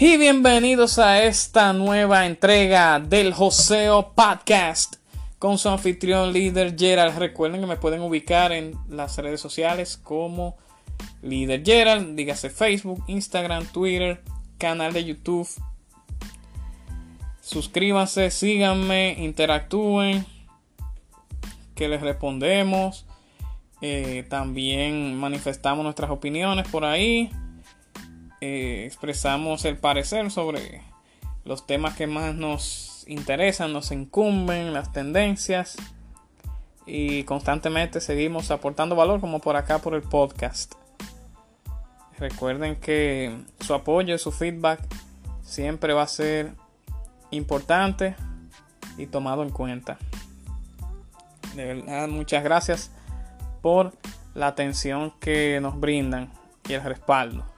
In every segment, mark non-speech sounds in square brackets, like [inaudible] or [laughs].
Y bienvenidos a esta nueva entrega del Joseo Podcast con su anfitrión líder Gerald. Recuerden que me pueden ubicar en las redes sociales como líder Gerald, dígase Facebook, Instagram, Twitter, canal de YouTube. Suscríbanse, síganme, interactúen, que les respondemos. Eh, también manifestamos nuestras opiniones por ahí. Eh, expresamos el parecer sobre los temas que más nos interesan, nos incumben, las tendencias y constantemente seguimos aportando valor como por acá por el podcast. Recuerden que su apoyo, su feedback siempre va a ser importante y tomado en cuenta. De verdad, muchas gracias por la atención que nos brindan y el respaldo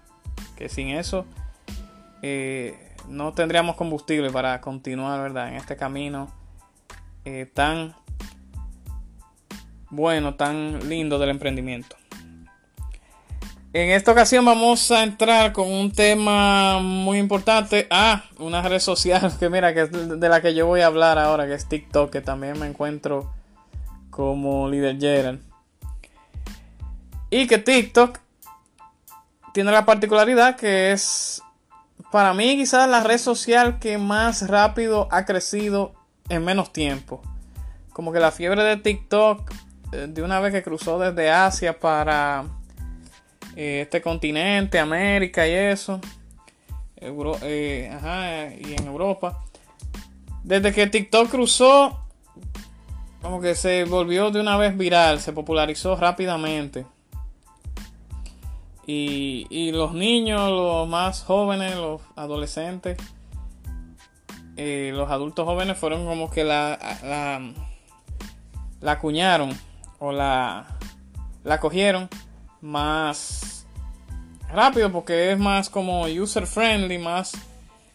que sin eso eh, no tendríamos combustible para continuar, ¿verdad? En este camino eh, tan bueno, tan lindo del emprendimiento. En esta ocasión vamos a entrar con un tema muy importante. Ah, una red social [laughs] que mira, que de la que yo voy a hablar ahora, que es TikTok, que también me encuentro como líder Gerald. Y que TikTok tiene la particularidad que es para mí quizás la red social que más rápido ha crecido en menos tiempo. Como que la fiebre de TikTok eh, de una vez que cruzó desde Asia para eh, este continente, América y eso, eh, ajá, y en Europa. Desde que TikTok cruzó, como que se volvió de una vez viral, se popularizó rápidamente. Y, los niños, los más jóvenes, los adolescentes, eh, los adultos jóvenes fueron como que la, la, la acuñaron o la, la cogieron más rápido porque es más como user friendly, más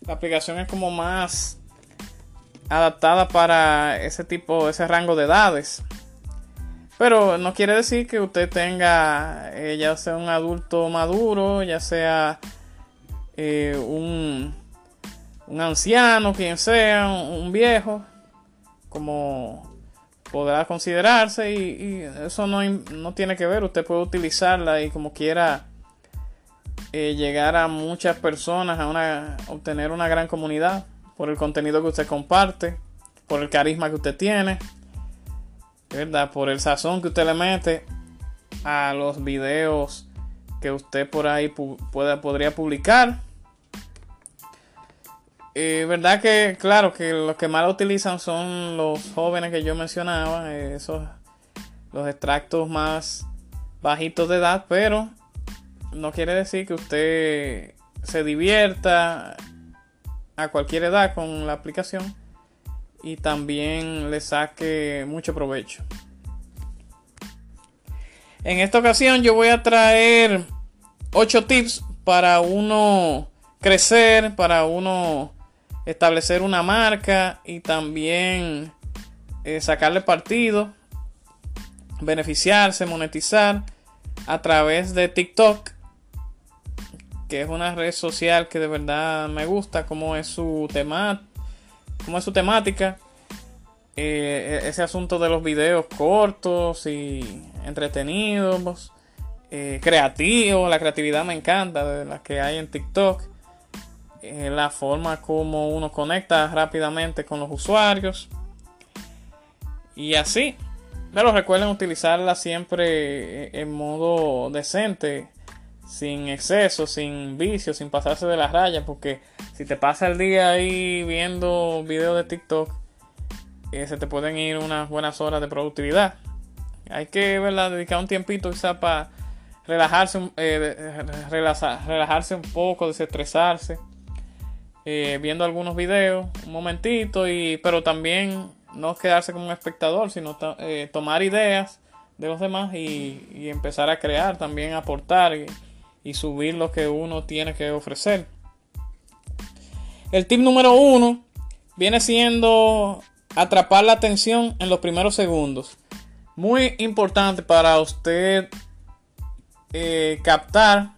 la aplicación es como más adaptada para ese tipo, ese rango de edades. Pero no quiere decir que usted tenga, eh, ya sea un adulto maduro, ya sea eh, un, un, anciano, quien sea, un, viejo, como podrá considerarse y, eso no, no, tiene que ver, usted puede utilizarla y como quiera eh, llegar a muchas personas, a una, obtener una gran comunidad por el contenido que usted comparte, por el carisma que usted tiene. ¿Verdad? Por el sazón que usted le mete a los videos que usted por ahí pueda, podría publicar. Eh, verdad que, claro, que los que más lo utilizan son los jóvenes que yo mencionaba, esos, los extractos más bajitos de edad, pero no quiere decir que usted se divierta a cualquier edad con la aplicación y también le saque mucho provecho. En esta ocasión yo voy a traer 8 tips para uno crecer, para uno establecer una marca y también eh, sacarle partido, beneficiarse, monetizar a través de TikTok, que es una red social que de verdad me gusta, como es su tema, como es su temática eh, ese asunto de los videos cortos y entretenidos, eh, creativos, la creatividad me encanta de la que hay en TikTok, eh, la forma como uno conecta rápidamente con los usuarios y así. Pero recuerden utilizarla siempre en modo decente, sin exceso, sin vicio, sin pasarse de las rayas, porque si te pasa el día ahí viendo videos de TikTok, eh, se te pueden ir unas buenas horas de productividad. Hay que ¿verdad? dedicar un tiempito quizá para relajarse, eh, relajarse un poco, desestresarse, eh, viendo algunos videos, un momentito, y, pero también no quedarse como un espectador, sino tomar ideas de los demás y, empezar a crear, también aportar subir lo que uno tiene que ofrecer. El tip número uno viene siendo atrapar la atención en los primeros segundos. Muy importante para usted eh, captar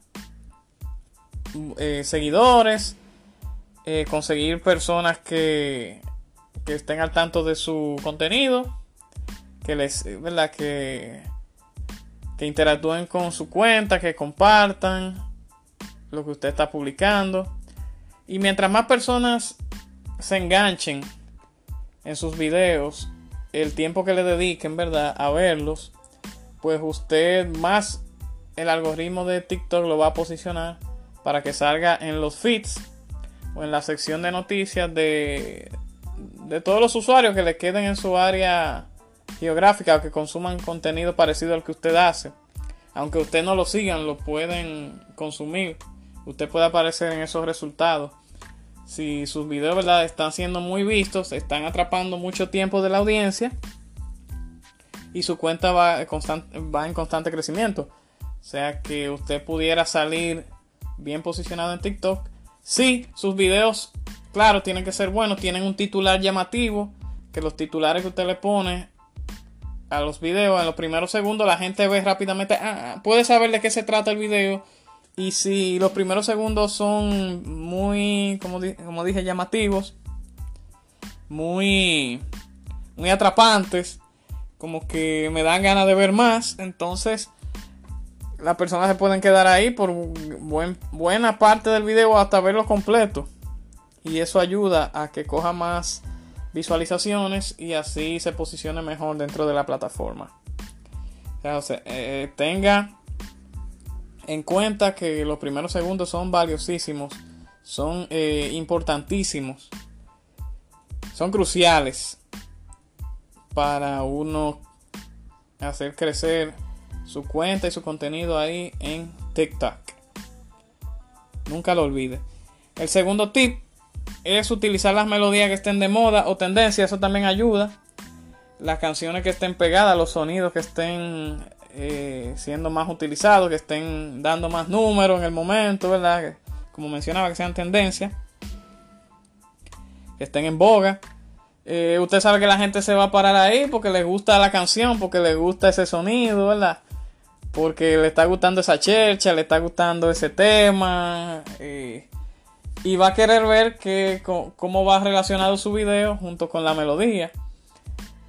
eh, seguidores, eh, conseguir personas que, que, estén al tanto de su contenido, que les, ¿verdad? Que, que interactúen con su cuenta, que compartan lo que usted está publicando. Y mientras más personas se enganchen en sus videos, el tiempo que le dediquen, ¿verdad? A verlos, pues usted más el algoritmo de TikTok lo va a posicionar para que salga en los feeds o en la sección de noticias de, de todos los usuarios que le queden en su área geográfica o que consuman contenido parecido al que usted hace. Aunque usted no lo sigan, lo pueden consumir. Usted puede aparecer en esos resultados si sus videos ¿verdad? están siendo muy vistos, están atrapando mucho tiempo de la audiencia y su cuenta va, en constante crecimiento. O sea que usted pudiera salir bien posicionado en TikTok. Si sus videos, claro, tienen que ser buenos, tienen un titular llamativo, que los titulares que usted le pone a los videos en los primeros segundos la gente ve rápidamente, ah, ah puede saber de qué se trata el video y si los primeros segundos son muy, como, dije, llamativos, muy, muy atrapantes, como que me dan ganas de ver más, entonces las personas se pueden quedar ahí por buena parte del video hasta verlo completo. Y eso ayuda a que coja más visualizaciones y así se posicione mejor dentro de la plataforma. O sea, eh, tenga en cuenta que los primeros segundos son valiosísimos, son eh, importantísimos, son cruciales para uno hacer crecer su cuenta y su contenido ahí en TikTok. Nunca lo olvide. El segundo tip es utilizar las melodías que estén de moda o tendencia, eso también ayuda. Las canciones que estén pegadas, los sonidos que estén eh, siendo más utilizados, que estén dando más números en el momento, ¿verdad? como mencionaba, que sean tendencia, que estén en boga. Eh, usted sabe que la gente se va a parar ahí porque le gusta la canción, porque le gusta ese sonido, ¿verdad? Porque le está gustando esa chercha, le está gustando ese tema. Eh, y va a querer ver que, cómo va relacionado su video junto con la melodía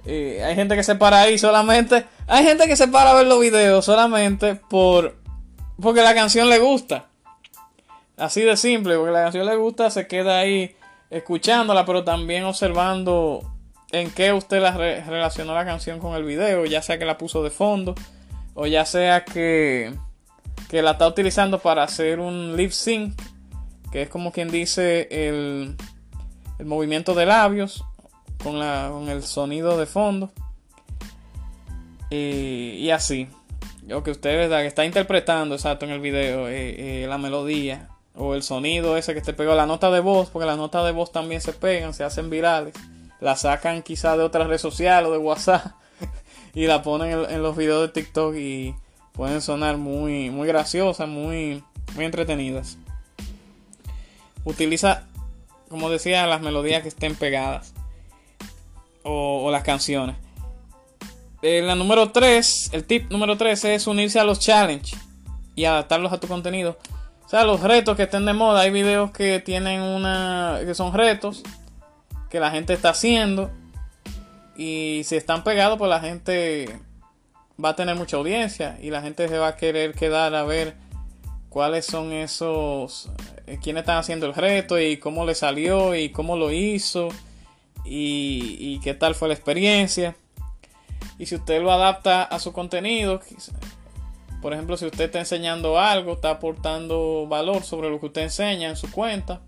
hay gente que se para ahí solamente. Hay gente que se para a ver los videos solamente por. Porque la canción le gusta. Así de simple, porque la canción le gusta, se queda ahí escuchándola, pero también observando en qué usted la relacionó la canción con el video, ya sea que la puso de fondo, o ya sea que, que la está utilizando para hacer un lip sync, que es como quien dice el, el movimiento de labios con, la, con el sonido de fondo. y así. Lo que usted que está interpretando exacto en el video, eh, eh, la melodía o el sonido ese que te pegó, la nota de voz, porque las notas de voz también se pegan, se hacen virales. La sacan quizá de otra red social o de WhatsApp [laughs] y la ponen en, los videos de TikTok y pueden sonar muy, muy graciosas, muy, muy entretenidas. Utiliza, como decía, las melodías que estén pegadas o, las canciones. Eh, la número 3, el tip número 3 es unirse a los challenges y adaptarlos a tu contenido. O sea, los retos que estén de moda. Hay videos que tienen una. que son retos que la gente está haciendo. Y si están pegados, pues la gente va a tener mucha audiencia y la gente se va a querer quedar a ver cuáles son esos, eh, quiénes están haciendo el reto y cómo le salió y cómo lo hizo y, qué tal fue la experiencia. Y si usted lo adapta a su contenido, por ejemplo, si usted está enseñando algo, está aportando valor sobre lo que usted enseña en su cuenta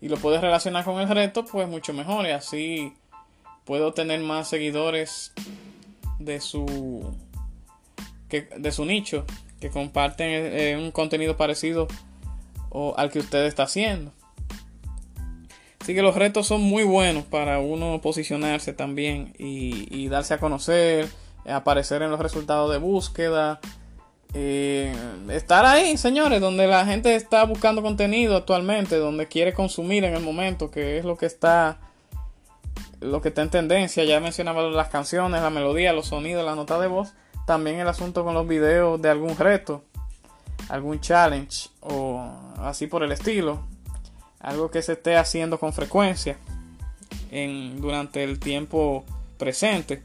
y lo puede relacionar con el reto, pues mucho mejor. Y así puede obtener más seguidores de su de su nicho que comparten eh, un contenido parecido o al que usted está haciendo. Así que los retos son muy buenos para uno posicionarse también y, darse a conocer, aparecer en los resultados de búsqueda. Eh, estar ahí, señores, donde la gente está buscando contenido actualmente, donde quiere consumir en el momento, que es lo que está lo que está en tendencia. Ya mencionaba las canciones, la melodía, los sonidos, la nota de voz. También el asunto con los videos de algún reto, algún challenge o así por el estilo. Algo que se esté haciendo con frecuencia en, durante el tiempo presente.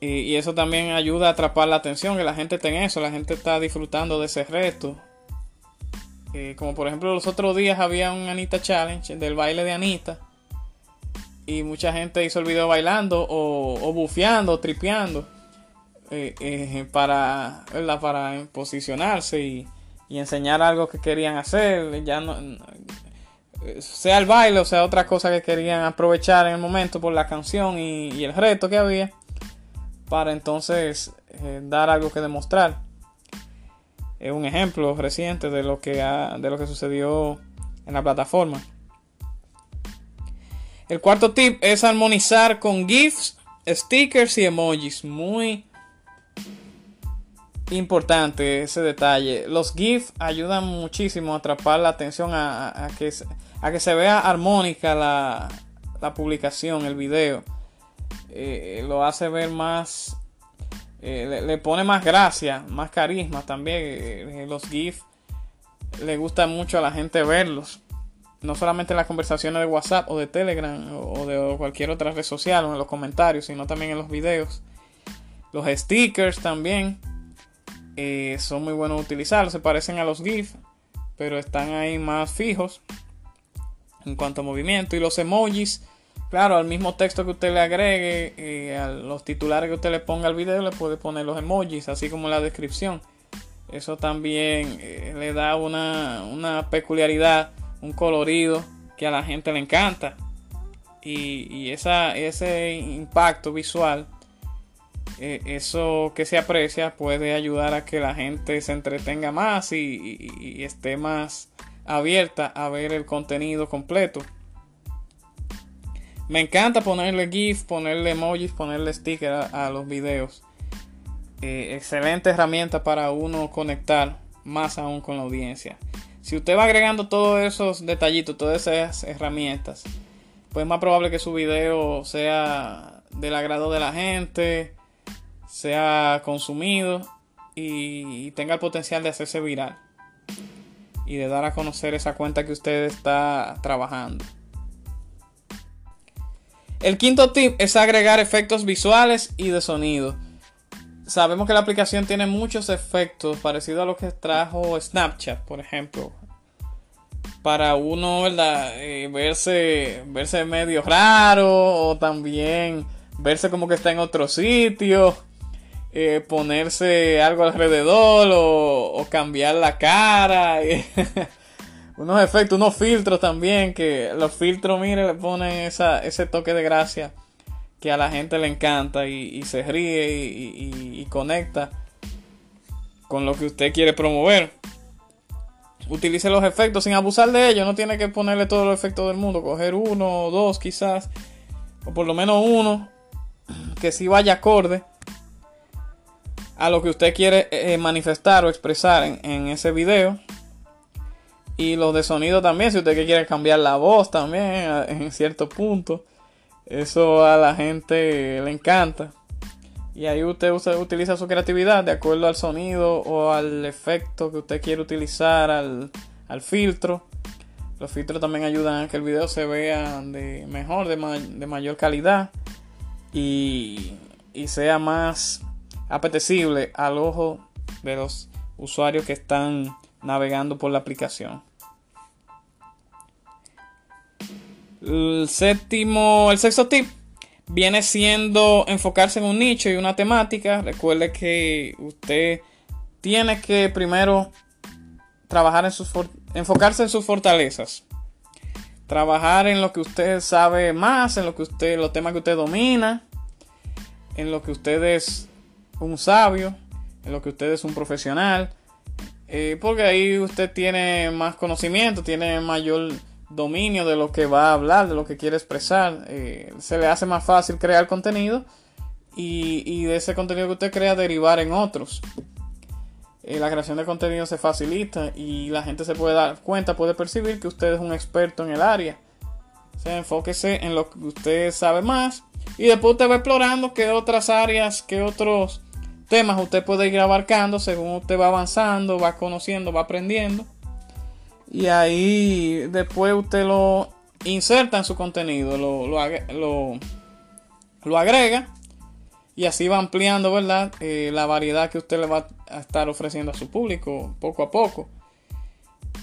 Y, eso también ayuda a atrapar la atención, que la gente esté en eso, la gente está disfrutando de ese reto. Eh, como por ejemplo los otros días había un Anita Challenge del baile de Anita y mucha gente hizo el video bailando o, o bufeando tripeando eh, eh, para, para posicionarse y, enseñar algo que querían hacer. Ya no, sea el baile o sea otra cosa que querían aprovechar en el momento por la canción y, el reto que había para entonces eh, dar algo que demostrar. Es un ejemplo reciente de lo que de lo que sucedió en la plataforma. El cuarto tip es armonizar con GIFs, stickers y emojis. Muy importante ese detalle. Los GIFs ayudan muchísimo a atrapar la atención, a, que, se vea armónica la, publicación, el video. Eh, lo hace ver más, eh, le, pone más gracia, más carisma también. Eh, los GIFs le gusta mucho a la gente verlos no solamente en las conversaciones de WhatsApp o de Telegram o de cualquier otra red social o en los comentarios, sino también en los videos. Los stickers también eh, son muy buenos utilizarlos, se parecen a los GIF, pero están ahí más fijos en cuanto a movimiento. Y los emojis, claro, al mismo texto que usted le agregue, eh, a los titulares que usted le ponga al video, le puede poner los emojis, así como la descripción. Eso también eh, le da una, una peculiaridad un colorido que a la gente le encanta. Y, ese impacto visual, eh, eso que se aprecia, puede ayudar a que la gente se entretenga más y, esté más abierta a ver el contenido completo. Me encanta ponerle GIF, ponerle emojis, ponerle sticker a, los videos. Eh, excelente herramienta para uno conectar más aún con la audiencia. Si usted va agregando todos esos detallitos, todas esas herramientas, pues es más probable que su video sea del agrado de la gente, sea consumido y, tenga el potencial de hacerse viral y de dar a conocer esa cuenta que usted está trabajando. El quinto tip es agregar efectos visuales y de sonido. Sabemos que la aplicación tiene muchos efectos parecidos a lo que trajo Snapchat, por ejemplo. Para uno, ¿verdad? Eh, verse, verse medio raro o también verse como que está en otro sitio. Eh, ponerse algo alrededor o, cambiar la cara. [laughs] unos efectos, unos filtros también. Que los filtros, mire, le ponen esa, ese toque de gracia que a la gente le encanta y, se ríe y, conecta con lo que usted quiere promover. Utilice los efectos sin abusar de ellos. No tiene que ponerle todos los efectos del mundo. Coger uno o dos quizás. O por lo menos uno. [clears throat] Que sí vaya acorde. A lo que usted quiere eh, manifestar o expresar en, ese video. Y los de sonido también. Si usted quiere cambiar la voz también. En cierto punto. Eso a la gente le encanta. Y ahí usted utiliza su creatividad de acuerdo al sonido o al efecto que usted quiere utilizar, al, filtro, Los filtros también ayudan a que el video se vea de mejor, de, de mayor calidad y, y sea más apetecible al ojo de los usuarios que están navegando por la aplicación. El séptimo, el sexto tip viene siendo enfocarse en un nicho y una temática. Recuerde que usted tiene que primero trabajar en sus enfocarse en sus fortalezas. Trabajar en lo que usted sabe más, en lo que usted, los temas que usted domina, en lo que usted es un sabio, en lo que usted es un profesional. Eh, porque ahí usted tiene más conocimiento, tiene mayor dominio de lo que va a hablar, de lo que quiere expresar. Eh, se le hace más fácil crear contenido y, de ese contenido que usted crea derivar en otros. Eh, la creación de contenido se facilita y la gente se puede dar cuenta, puede percibir que usted es un experto en el área. O enfóquese en lo que usted sabe más y después usted va explorando qué otras áreas, qué otros temas usted puede ir abarcando según usted va avanzando, va conociendo, va aprendiendo. Y ahí después usted lo inserta en su contenido, lo, lo, agrega y así va ampliando, ¿verdad? Eh, la variedad que usted le va a estar ofreciendo a su público poco a poco.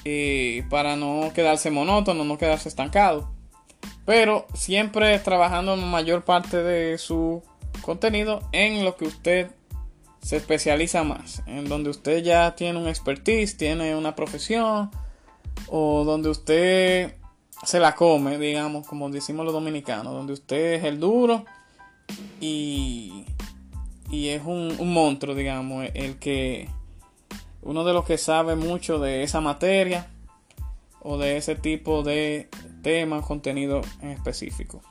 Eh, para no quedarse monótono, no quedarse estancado. Pero siempre trabajando en mayor parte de su contenido en lo que usted se especializa más. En donde usted ya tiene un expertise, tiene una profesión o donde usted se la come, digamos, como decimos los dominicanos, donde usted es el duro y, y es un, un monstruo, digamos, el que uno de los que sabe mucho de esa materia o de ese tipo de tema, contenido en específico.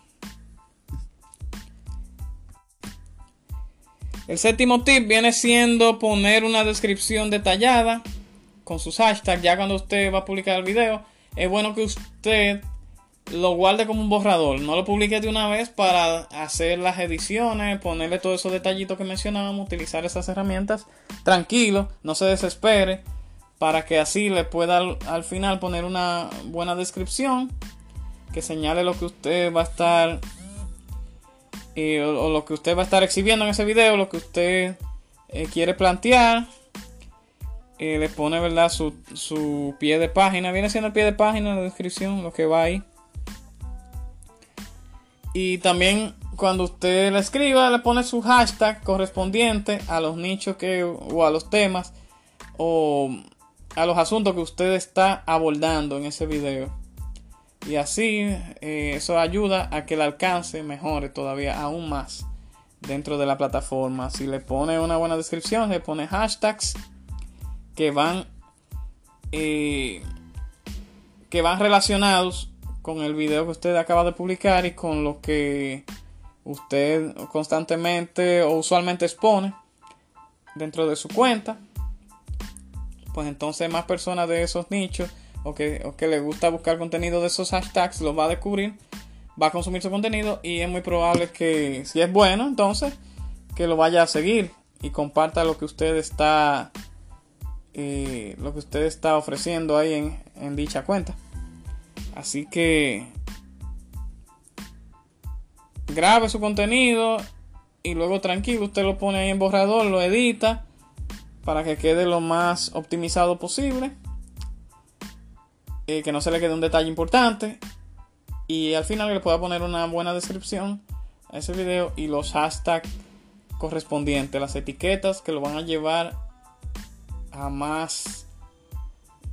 El séptimo tip viene siendo poner una descripción detallada con sus hashtags, ya cuando usted va a publicar el video, es bueno que usted lo guarde como un borrador. No lo publique de una vez para hacer las ediciones, ponerle todos esos detallitos que mencionábamos, utilizar esas herramientas. Tranquilo, no se desespere, para que así le pueda al, final poner una buena descripción que señale lo que usted va a estar eh, o, lo que usted va a estar exhibiendo en ese video, lo que usted eh, quiere plantear eh, le pone verdad su, su, pie de página. Viene siendo el pie de página la descripción lo que va ahí. Y también cuando usted le escriba le pone su hashtag correspondiente a los nichos que o a los temas o a los asuntos que usted está abordando en ese video. Y así eh, eso ayuda a que el alcance mejore todavía aún más dentro de la plataforma. Si le pone una buena descripción le pone hashtags que van eh, que van relacionados con el video que usted acaba de publicar y con lo que usted constantemente o usualmente expone dentro de su cuenta pues entonces más personas de esos nichos o que, o que le gusta buscar contenido de esos hashtags lo va a descubrir va a consumir su contenido y es muy probable que si es bueno entonces que lo vaya a seguir y comparta lo que usted está lo que usted está ofreciendo ahí en, en dicha cuenta. Así que grabe su contenido y luego tranquilo usted lo pone ahí en borrador, lo edita para que quede lo más optimizado posible. Eh, que no se le quede un detalle importante. Y al final le pueda poner una buena descripción a ese video y los hashtags correspondientes, las etiquetas que lo van a llevar a más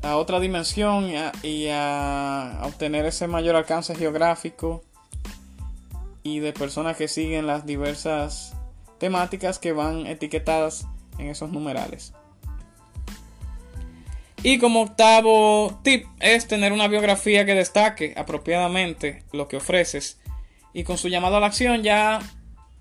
a otra dimensión y a, obtener ese mayor alcance geográfico y de personas que siguen las diversas temáticas que van etiquetadas en esos numerales. Y como octavo tip es tener una biografía que destaque apropiadamente lo que ofreces y con su llamado a la acción ya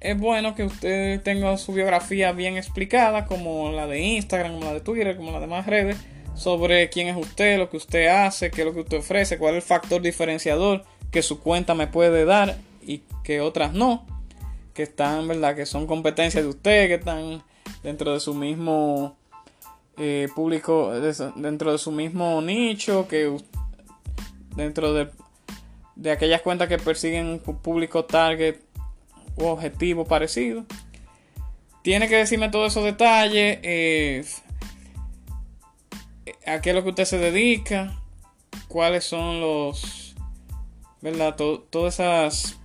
es bueno que usted tenga su biografía bien explicada, como la de Instagram, como la de Twitter, como las demás redes, sobre quién es usted, lo que usted hace, qué es lo que usted ofrece, cuál es el factor diferenciador que su cuenta me puede dar y que otras no, que están, ¿verdad? Que son competencias de usted, que están dentro de su mismo eh, público, dentro de su mismo nicho, que dentro de, de aquellas cuentas que persiguen un público target u objetivo parecido. Tiene que decirme todos esos detalles. Eh, a qué es lo que usted se dedica. Cuáles son los. ¿Verdad? todos esos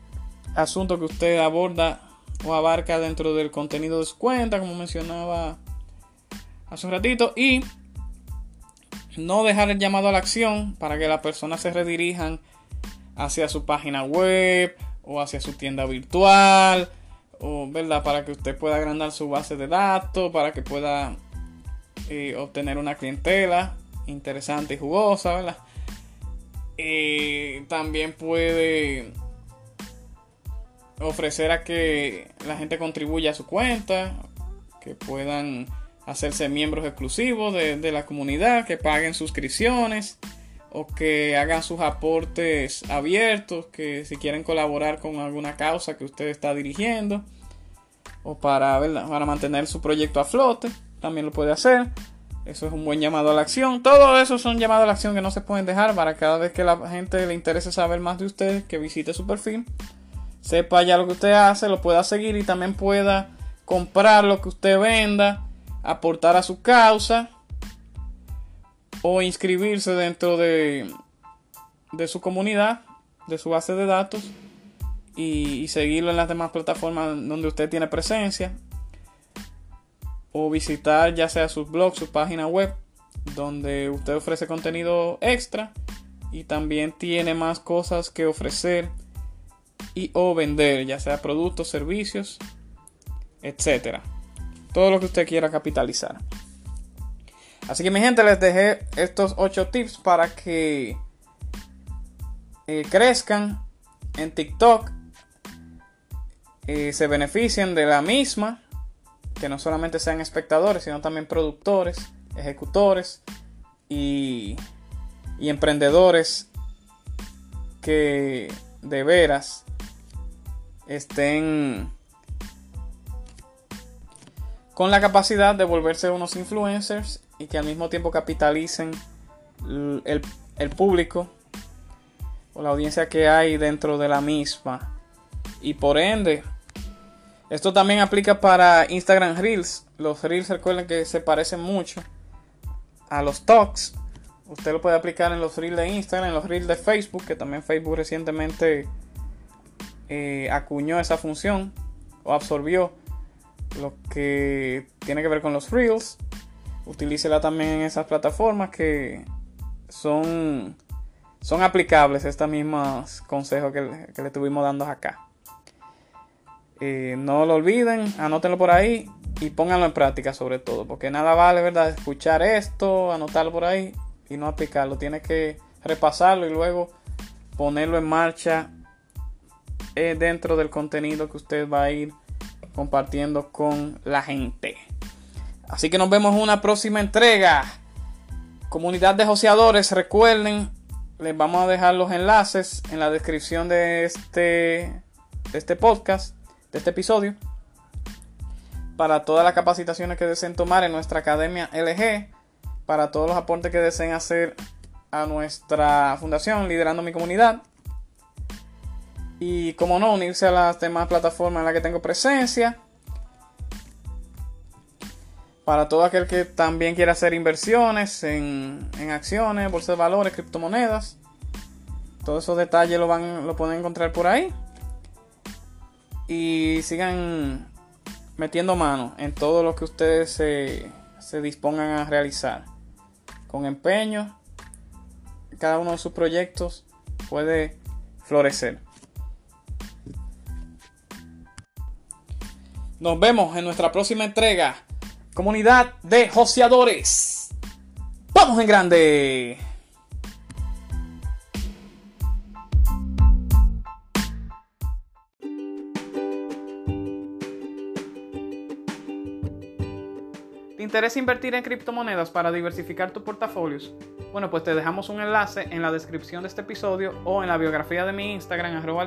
asuntos que usted aborda o abarca dentro del contenido de su cuenta, como mencionaba hace un ratito. Y no dejar el llamado a la acción para que las personas se redirijan hacia su página web o hacia su tienda virtual o verdad para que usted pueda agrandar su base de datos para que pueda eh, obtener una clientela interesante y jugosa verdad eh, también puede ofrecer a que la gente contribuya a su cuenta que puedan hacerse miembros exclusivos de, la comunidad, que paguen suscripciones o que hagan sus aportes abiertos, que si quieren colaborar con alguna causa que usted está dirigiendo o para, para mantener su proyecto a flote, también lo puede hacer. Eso es un buen llamado a la acción. Todo eso son llamados a la acción que no se pueden dejar para cada vez que la gente le interese saber más de usted, que visite su perfil, sepa ya lo que usted hace, lo pueda seguir y también pueda comprar lo que usted venda aportar a su causa o inscribirse dentro de, su comunidad, de su base de datos y, seguirlo en las demás plataformas donde usted tiene presencia o visitar ya sea sus blogs, su página web donde usted ofrece contenido extra y también tiene más cosas que ofrecer y o vender, ya sea productos, servicios, etcétera todo lo que usted quiera capitalizar. Así que mi gente les dejé estos 8 tips para que eh, crezcan en TikTok, y se beneficien de la misma, que no solamente sean espectadores, sino también productores, ejecutores y emprendedores que de veras estén con la capacidad de volverse unos influencers y que al mismo tiempo capitalicen el, público o la audiencia que hay dentro de la misma. Y por ende, esto también aplica para Instagram Reels. Los Reels recuerden que se parecen mucho a los Talks. Usted lo puede aplicar en los Reels de Instagram, en los Reels de Facebook, que también Facebook recientemente eh, acuñó esa función o absorbió lo que tiene que ver con los reels. Utilícela también en esas plataformas que son, son aplicables estos mismos consejos que, le estuvimos dando acá. Eh, no lo olviden, anótenlo por ahí y pónganlo en práctica sobre todo, porque nada vale, ¿verdad? Escuchar esto, anotarlo por ahí y no aplicarlo. Tiene que repasarlo y luego ponerlo en marcha eh, dentro del contenido que usted va a ir compartiendo con la gente. Así que nos vemos en una próxima entrega. Comunidad de joseadores, recuerden, les vamos a dejar los enlaces en la descripción de este, de este podcast, de este episodio, para todas las capacitaciones que deseen tomar en nuestra academia LG, para todos los aportes que deseen hacer a nuestra fundación Liderando mi Comunidad y como no, unirse a las demás plataformas en las que tengo presencia. Para todo aquel que también quiera hacer inversiones en, acciones, bolsas de valores, criptomonedas. Todos esos detalles lo, van, lo pueden encontrar por ahí. Y sigan metiendo mano en todo lo que ustedes se, se dispongan a realizar. Con empeño, cada uno de sus proyectos puede florecer. Nos vemos en nuestra próxima entrega. Comunidad de joseadores. ¡Vamos en grande! ¿Te interesa invertir en criptomonedas para diversificar tus portafolios? Bueno, pues te dejamos un enlace en la descripción de este episodio o en la biografía de mi Instagram, arroba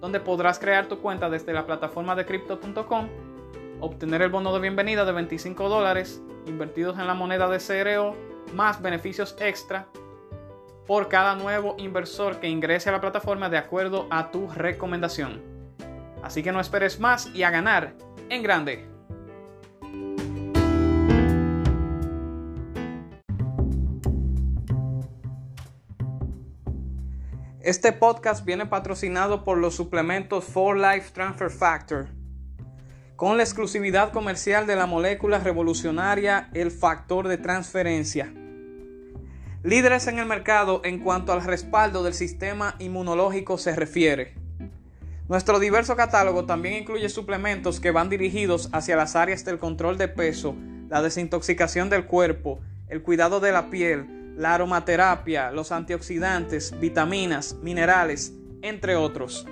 donde podrás crear tu cuenta desde la plataforma de crypto.com, obtener el bono de bienvenida de 25 dólares invertidos en la moneda de CRO, más beneficios extra por cada nuevo inversor que ingrese a la plataforma de acuerdo a tu recomendación. Así que no esperes más y a ganar en grande. Este podcast viene patrocinado por los suplementos For Life Transfer Factor, con la exclusividad comercial de la molécula revolucionaria, el factor de transferencia. Líderes en el mercado en cuanto al respaldo del sistema inmunológico se refiere. Nuestro diverso catálogo también incluye suplementos que van dirigidos hacia las áreas del control de peso, la desintoxicación del cuerpo, el cuidado de la piel, la aromaterapia, los antioxidantes, vitaminas, minerales, entre otros.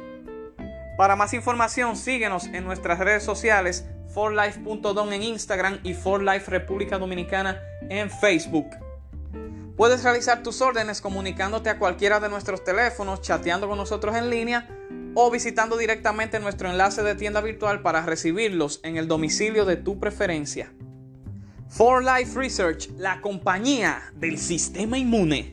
Para más información, síguenos en nuestras redes sociales, forlife.don en Instagram y forlife República Dominicana en Facebook. Puedes realizar tus órdenes comunicándote a cualquiera de nuestros teléfonos, chateando con nosotros en línea o visitando directamente nuestro enlace de tienda virtual para recibirlos en el domicilio de tu preferencia. For Life Research, la compañía del sistema inmune.